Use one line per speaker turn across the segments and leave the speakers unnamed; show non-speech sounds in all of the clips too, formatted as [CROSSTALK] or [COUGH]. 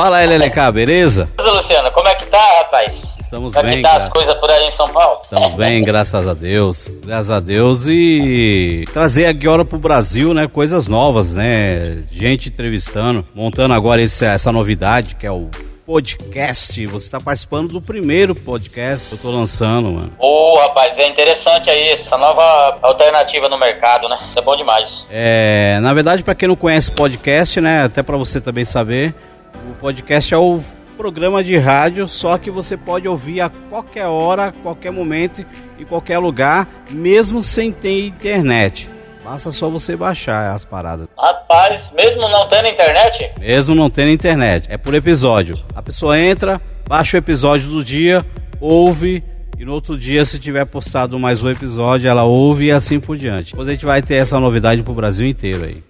Fala aí, LLK, beleza?
Luciano, como é que tá, rapaz?
Estamos
como é
bem,
que tá as coisas por aí em São Paulo?
estamos bem, [LAUGHS] graças a Deus. Graças a Deus e trazer agora pro Brasil, né, coisas novas, né? Gente entrevistando, montando agora esse- essa novidade que é o podcast. Você tá participando do primeiro podcast que eu tô lançando, mano.
Ô, rapaz, é interessante aí essa nova alternativa no mercado, né? Isso é bom demais.
É, na verdade, para quem não conhece podcast, né, até para você também saber, o podcast é o programa de rádio, só que você pode ouvir a qualquer hora, qualquer momento, em qualquer lugar, mesmo sem ter internet. Basta só você baixar as paradas.
Rapaz, mesmo não tendo internet,
Mesmo não tendo internet, é por episódio. A pessoa entra, baixa o episódio do dia, ouve e no outro dia, se tiver postado mais um episódio, ela ouve e assim por diante. Depois a gente vai ter essa novidade pro Brasil inteiro aí.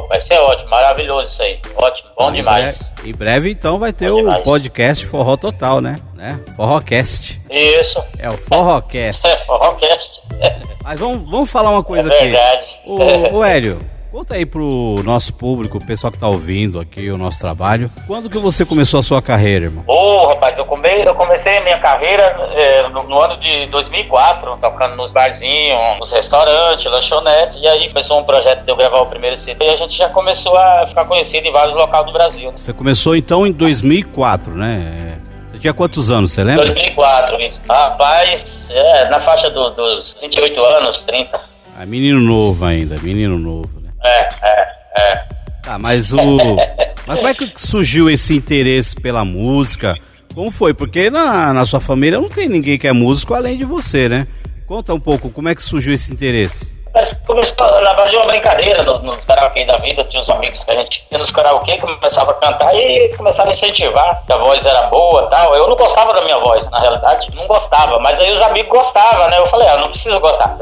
rapaz, isso é ótimo, maravilhoso isso aí. Ótimo, bom
Em
demais.
Em breve, então, vai ter
Bom
o
demais.
podcast Forró Total, né? né? Forrocast.
Isso.
É o Forrocast. [LAUGHS]
É, forrocast.
Mas vamos, vamos falar uma coisa
É
aqui.
verdade.
Ô, ô Hélio, conta aí pro nosso público, o pessoal que tá ouvindo aqui o nosso trabalho. Quando que você começou a sua carreira, irmão?
Ô, rapaz, eu, eu comecei a minha carreira é, no, no ano de 2004, tocando nos barzinhos, nos restaurantes, lanchonetes, e aí começou um projeto de eu gravar o primeiro CD, e a gente já começou a ficar conhecido em vários locais do Brasil.
Você começou então em 2004, né? Você tinha quantos anos, você lembra?
2004, isso. Rapaz, é, na faixa do- dos 28 anos, 30.
Ah, menino novo ainda, menino novo, né?
É, é, é.
Tá, mas o. [LAUGHS] Mas como é que surgiu esse interesse pela música? Como foi? Porque na, na sua família não tem ninguém que é músico além de você, né? Conta um pouco como é que surgiu esse interesse.
Começou, na verdade, uma brincadeira nos, nos karaokê da vida, tinha uns amigos que a gente ia nos karaokê, começava a cantar e começava a incentivar, que a voz era boa e tal. Eu não gostava da minha voz, na realidade, não gostava, mas aí os amigos gostavam, né? Eu falei, ah, não preciso gostar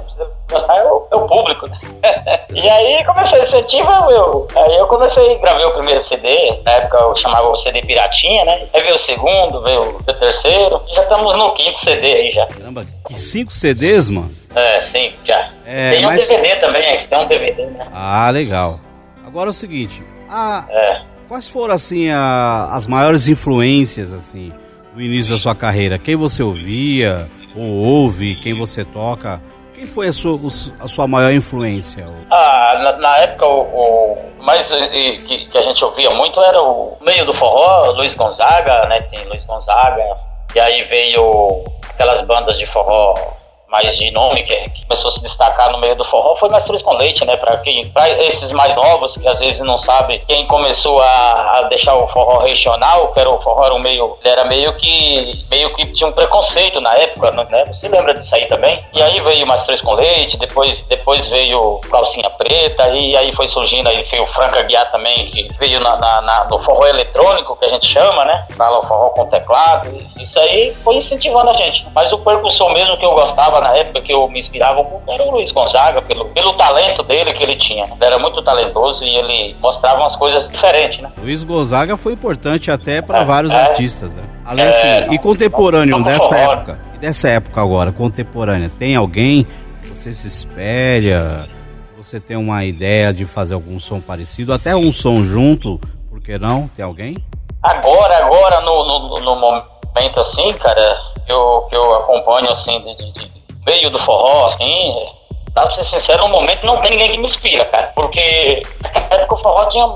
incentivar, eu, aí eu comecei, gravei o primeiro CD, na época eu chamava o CD Piratinha, né? Aí veio o segundo, veio o terceiro, já estamos no quinto CD aí já.
Caramba, cinco CDs, mano?
É, sim, já.
É,
tem um
mas-
DVD também, aqui tem um DVD, né?
Ah, legal. Agora é o seguinte, a-
É.
quais foram assim a- as maiores influências assim no início da sua carreira? Quem você ouvia ou ouve? Quem você toca? Quem foi a sua, a sua maior influência?
Ah, na, na época o, o mais eh, que, que a gente ouvia muito era o meio do forró, Luiz Gonzaga, né? Tem Luiz Gonzaga. E aí veio aquelas bandas de forró mais de nome que, que começou a se destacar no meio do forró foi Mastruz com Leite, né? Para quem, pra esses mais novos que às vezes não sabe, quem começou a, a deixar o forró regional, que era o forró era um meio, era meio que meio que tinha um preconceito na época, né? Você lembra disso aí também? E aí veio Mastruz com Leite, depois depois veio Calcinha Preta e aí foi surgindo aí veio Franca Guiar também, que veio na, na- na- no forró eletrônico que a gente chama, né? Fala o forró com teclado. Isso aí foi incentivando a gente. Mas o percussor mesmo que eu gostava na época, que eu me inspirava pouco, era o Luiz Gonzaga, pelo, pelo talento dele que ele tinha. Ele era muito talentoso e ele mostrava umas coisas diferentes, né?
Luiz Gonzaga foi importante até para
É,
vários
é.
artistas, né? Além
É,
assim, e contemporâneo
não- não
dessa época, e dessa época agora, contemporânea, tem alguém que você se espelha? Você tem uma ideia de fazer algum som parecido, até um som junto, por que não? Tem alguém?
Agora, agora, no, no, no momento assim, cara, que eu, que eu acompanho assim, de, de- de meio do forró, assim, pra ser sincero, no momento não tem ninguém que me inspira, cara. Porque na época o forró tinha.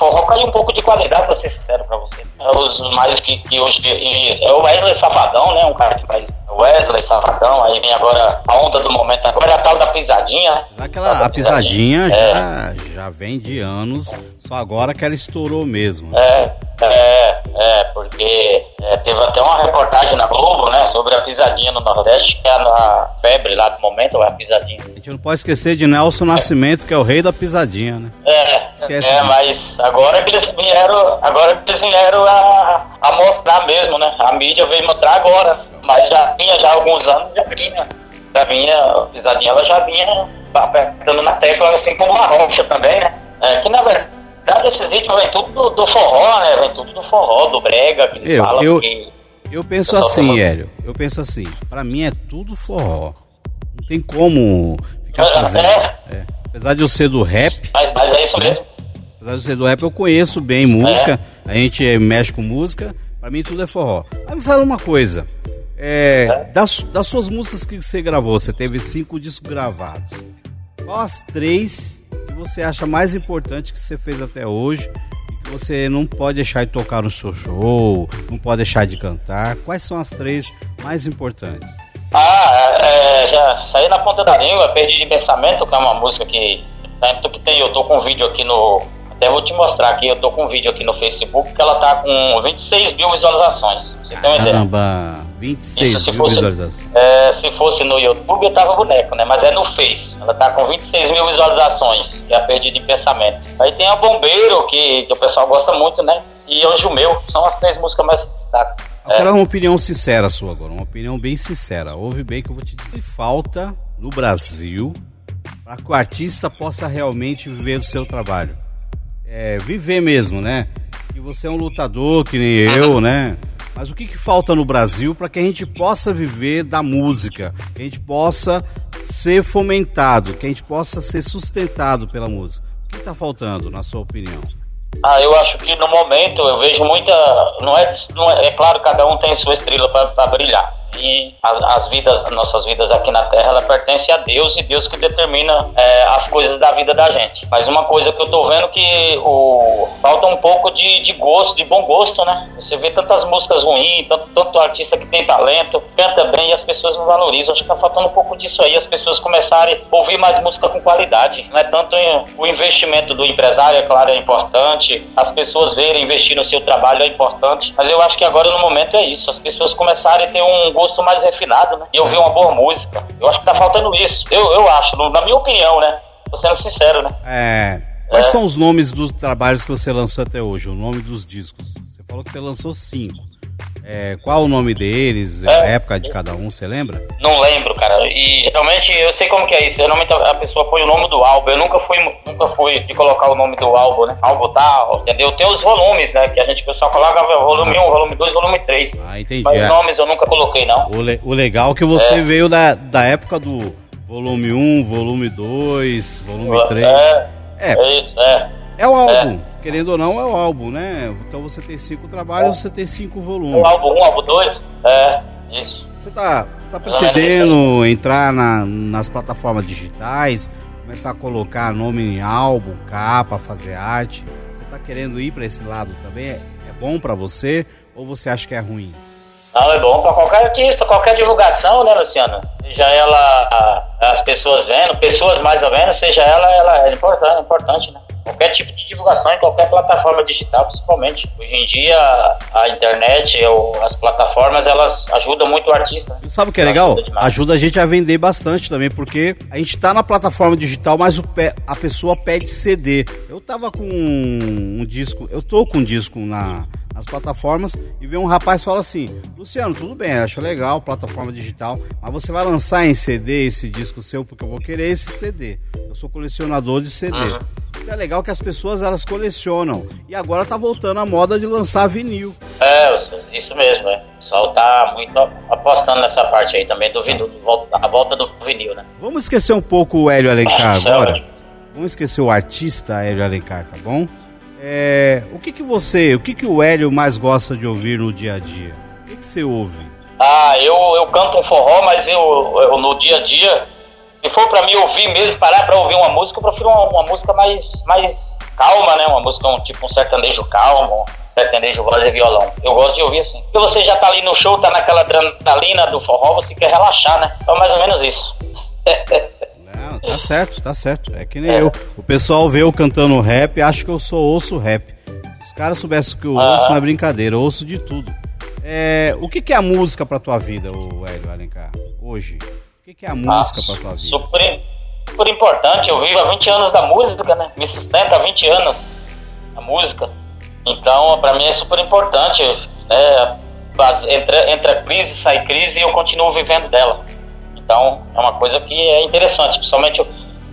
Forró caiu um pouco de qualidade, pra ser sincero pra você. É Os mais que, que hoje. e é o Wesley Safadão, né? Um cara que faz. Wesley Safadão, aí vem agora a onda do momento agora, é a tal da pisadinha, né?
Aquela, a pisadinha
É.
já, já vem de anos, só agora que ela estourou mesmo.
É, é, é, porque é, teve até uma reportagem na Globo, né, sobre a pisadinha no Nordeste, que é a febre lá do momento, a pisadinha.
A gente não pode esquecer de Nelson Nascimento, que é o rei da pisadinha, né?
É,
Esquece
é,
disso.
mas agora que eles vieram, agora que eles vieram a, a mostrar mesmo, né? A mídia veio mostrar agora, mas já tinha já há alguns anos, já vinha. Já vinha, a pisadinha ela já vinha apertando na tecla, assim como uma rocha também, né? É, que na verdade esses ritmos vem tudo do, do forró, né? Vem tudo do forró, do brega, que
Eu-
falam
eu-
que...
Eu penso
Eu
assim,
falando.
Hélio. Eu penso assim. Pra mim é tudo forró. Não tem como ficar fazendo.
é.
É. Apesar de eu ser do rap,
Mas, mas é isso
né?
mesmo.
Apesar de ser do rap, eu conheço bem música. É. A gente mexe com música. Pra mim tudo é forró. Mas me fala uma coisa. É, é. Das, das suas músicas que você gravou, você teve cinco discos gravados. Qual as três que você acha mais importante que você fez até hoje e que você não pode deixar de tocar no seu show, não pode deixar de cantar? Quais são as três mais importantes?
Ah, é, já saí na ponta da língua, Perdi de Pensamento, que é uma música que, que tem, eu tô com um vídeo aqui no, até vou te mostrar aqui, eu tô com um vídeo aqui no Facebook que ela tá com 26 mil visualizações.
Você tem uma Caramba, 26 Isso, mil fosse, visualizações.
É, se fosse no YouTube eu tava boneco, né? Mas é no Face. Ela tá com 26 mil visualizações, que é a Perdida em Pensamento. Aí tem a Bombeiro, que, que o pessoal gosta muito, né? E Anjo Meu, são as três músicas mais destacadas.
Quero uma opinião sincera sua agora, uma opinião bem sincera. Ouve bem que eu vou te dizer. Falta no Brasil para que o artista possa realmente viver do seu trabalho é, viver mesmo, né? Que você é um lutador, que nem eu, né? Mas o que, que falta no Brasil para que a gente possa viver da música, que a gente possa ser fomentado, que a gente possa ser sustentado pela música? O que está faltando, na sua opinião?
Ah, eu acho que no momento eu vejo muita. Não é, não é, é claro, cada um tem sua estrela para brilhar e as, as, vidas, nossas vidas aqui na Terra, ela pertence a Deus e Deus que determina é, as coisas da vida da gente. Mas uma coisa que eu tô vendo que o, falta um pouco de, de gosto, de bom gosto, né? Você vê tantas músicas ruins, tanto, tanto artista que tem talento, canta bem e as pessoas não valorizam. Acho que tá faltando um pouco disso aí, as pessoas começarem a ouvir mais música com qualidade. Não é tanto o investimento do empresário, é claro, é importante, as pessoas verem investir no seu trabalho é importante, mas eu acho que agora no momento é isso, as pessoas começarem a ter um gosto mais refinado, né? E ouvir uma boa música. Eu acho que tá faltando isso. Eu, eu acho, na minha opinião, né? Tô sendo sincero, né?
É. Quais é. são os nomes dos trabalhos que você lançou até hoje? O nome dos discos? Você falou que você lançou cinco. É, qual o nome deles, é, a época de cada um, você lembra?
Não lembro, cara. E geralmente eu sei como que é isso. Geralmente a pessoa põe o nome do álbum. Eu nunca fui, nunca fui de colocar o nome do álbum, né? Álbum tal, entendeu? Tem os volumes, né? Que a gente pessoal coloca volume 1, volume 2, volume 3.
Ah, entendi.
Mas é. nomes eu nunca coloquei, não.
O, le o legal é que você é. veio da, da época do volume 1, volume 2, volume 3.
É, é, é isso, é.
É o álbum. É. Querendo ou não, é o álbum, né? Então você tem cinco trabalhos, é. você tem cinco volumes.
O álbum 1, um, álbum 2, é, isso.
Você tá, tá pretendendo entrar na, nas plataformas digitais, começar a colocar nome em álbum, capa, fazer arte? Você tá querendo ir para esse lado também? É, é bom para você ou você acha que é ruim?
Não, é bom para qualquer artista, qualquer divulgação, né, Luciano? Seja ela, as pessoas vendo, pessoas mais ou menos, seja ela, ela é importante, é importante, né? Qualquer tipo de divulgação em qualquer plataforma digital, principalmente. Hoje em dia, a internet as plataformas, elas ajudam muito o artista.
Né? Sabe o que é legal? Ajuda, ajuda, a gente a vender bastante também, porque a gente tá na plataforma digital, mas o pé, a pessoa pede CD. Eu tava com um disco, eu tô com um disco na as plataformas e vê um rapaz fala assim: Luciano, tudo bem, acho legal, plataforma digital, mas você vai lançar em CD esse disco seu porque eu vou querer esse CD. Eu sou colecionador de CD. Uhum. É legal que as pessoas elas colecionam e agora tá voltando a moda de lançar vinil.
É, isso mesmo, é. O pessoal tá muito apostando nessa parte aí também do vinil, a volta do vinil, né?
Vamos esquecer um pouco o Hélio Alencar é, agora. Vamos esquecer o artista Hélio Alencar, tá bom? É, o que que você, o que que o Hélio mais gosta de ouvir no dia a dia? O que, que você ouve?
Ah, eu, eu canto um forró, mas eu, eu no dia a dia, se for para mim ouvir mesmo, parar para ouvir uma música, eu prefiro uma, uma, música mais, mais calma, né? Uma música, um, tipo um sertanejo calmo, um sertanejo voz e violão. Eu gosto de ouvir assim. Porque você já tá ali no show, tá naquela adrenalina do forró, você quer relaxar, né? Então mais ou menos isso.
Não, tá certo, tá certo. É que nem é. eu. O pessoal vê eu cantando rap e acha que eu sou ouço rap. Se os caras soubessem que eu ah. ouço, não é brincadeira, eu ouço de tudo. É, o que, que é a música pra tua vida, o Hélio Alencar, hoje? Que, que é a música ah, pra tua vida?
Super, super importante, eu vivo há 20 anos da música, né? Me sustenta há 20 anos a música. Então, pra mim é super importante. Né? Entra, entra crise, sai crise e eu continuo vivendo dela. Então, é uma coisa que é interessante, principalmente o,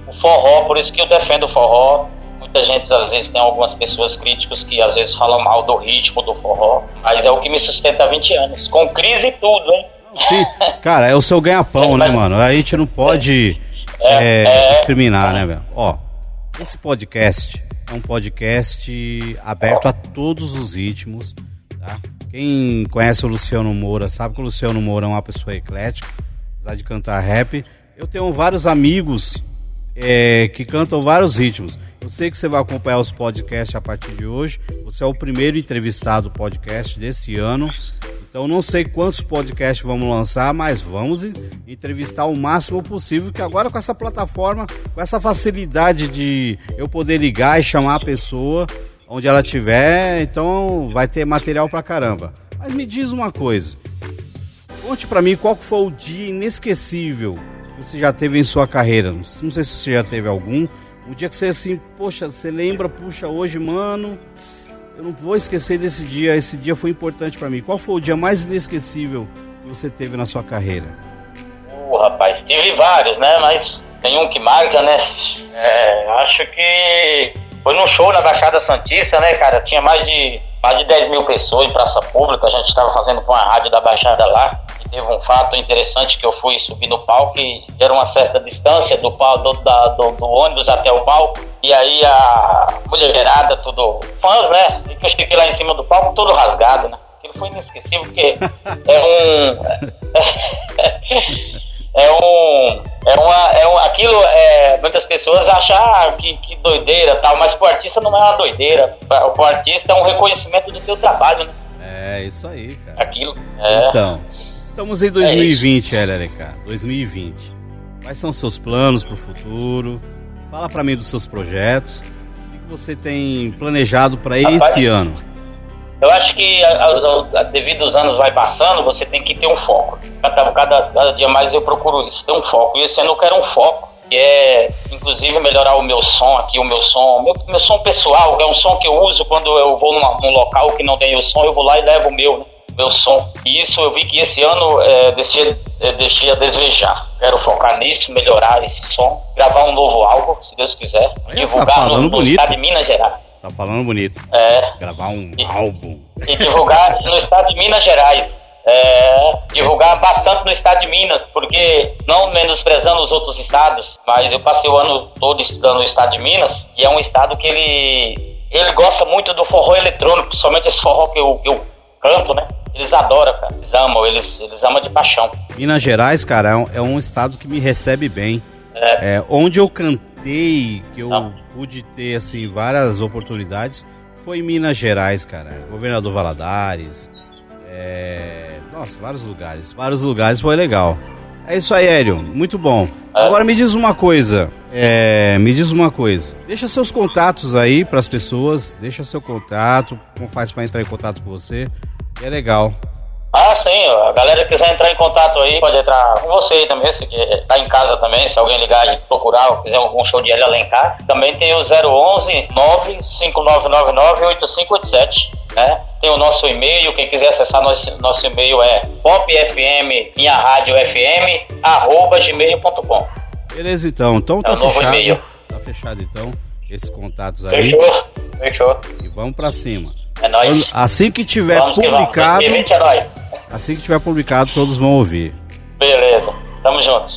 o forró, por isso que eu defendo o forró. Muita gente, às vezes, tem algumas pessoas críticas que às vezes falam mal do ritmo do forró, mas é o que me sustenta há 20 anos, com crise e tudo, hein?
Sim, cara, é o seu ganha-pão, né, mano? A gente não pode é, é, é, discriminar, né, velho? Ó, Esse podcast é um podcast aberto a todos os ritmos, tá? Quem conhece o Luciano Moura sabe que o Luciano Moura é uma pessoa eclética, apesar de cantar rap. Eu tenho vários amigos é, que cantam vários ritmos. Eu sei que você vai acompanhar os podcasts a partir de hoje. Você é o primeiro entrevistado podcast desse ano. Então não sei quantos podcasts vamos lançar, mas vamos entrevistar o máximo possível, que agora com essa plataforma, com essa facilidade de eu poder ligar e chamar a pessoa onde ela estiver, então vai ter material pra caramba. Mas me diz uma coisa. Conte para mim qual foi o dia inesquecível que você já teve em sua carreira. Não sei se você já teve algum. Um dia que você assim, poxa, você lembra, puxa, hoje, mano, eu não vou esquecer desse dia. Esse dia foi importante para mim. Qual foi o dia mais inesquecível que você teve na sua carreira?
Uh, rapaz, tive vários, né? Mas tem um que marca, né? É, acho que foi num show na Baixada Santista, né, cara? Tinha mais de mais de 10 mil pessoas em praça pública. A gente estava fazendo com a rádio da Baixada lá. E teve um fato interessante que eu fui subir no palco e era uma certa distância do, do, do, do ônibus até o palco. E aí a mulherada, tudo fãs, né? E que eu cheguei lá em cima do palco, todo rasgado, né? Aquilo foi inesquecível, porque [LAUGHS] é um. é um. É uma. É um, aquilo, é, muitas pessoas acham ah, que, que doideira tal, mas pro artista não é uma doideira. O artista é um reconhecimento do seu trabalho, né?
É, isso aí, cara.
Aquilo. É.
Então, estamos em 2020, é LLK. 2020. Quais são os seus planos pro futuro? Fala para mim dos seus projetos. O que você tem planejado para esse ano?
Eu acho que a, a, devido aos anos vai passando, você tem que ter um foco. Cada, cada, cada, dia mais eu procuro isso, ter um foco. E esse ano eu quero um foco, que é inclusive melhorar o meu som aqui, o meu som, meu, meu som pessoal, é um som que eu uso quando eu vou numa, num local que não tem o som, eu vou lá e levo o meu, né? Meu som. E isso eu vi que esse ano é, deixei, é, deixei a desejar. Quero focar nisso, melhorar esse som, gravar um novo álbum, se Deus quiser,
Olha,
divulgar
tá
no,
no
estado de Minas Gerais.
Tá falando bonito.
É.
Gravar um
e,
álbum.
E divulgar no estado de Minas Gerais. É, divulgar bastante no estado de Minas, porque não menosprezando os outros estados, mas eu passei o ano todo estudando no estado de Minas, e é um estado que ele, ele gosta muito do forró eletrônico, principalmente esse forró que eu, que eu canto, né? Eles adoram, cara. Eles amam, eles, eles amam de paixão.
Minas Gerais, cara, é um, é um estado que me recebe bem. É. É, onde eu cantei, que eu Não. pude ter, assim, várias oportunidades, foi em Minas Gerais, cara. Governador Valadares. É... Nossa, vários lugares. Vários lugares, foi legal. É isso aí, Hélio. Muito bom. É. Agora me diz uma coisa. É, me diz uma coisa. Deixa seus contatos aí para as pessoas. Deixa seu contato. Como faz para entrar em contato com você? É legal.
Ah, sim. A galera que quiser entrar em contato aí, pode entrar com você também, se tá em casa também, se alguém ligar e procurar ou quiser algum show de Hélio Alencar. Também tem o 011 95999 8587, né? Tem o nosso e-mail, quem quiser acessar nosso, nosso e-mail é popfm, minha rádio fm, arroba gmail.com.
Beleza, então. Então tá é fechado. Tá fechado, então, esses contatos aí.
Fechou, fechou.
E vamos pra cima.
É nóis.
Assim que tiver
vamos
publicado.
Que é
Assim que tiver publicado, todos vão ouvir. Beleza. Tamo juntos.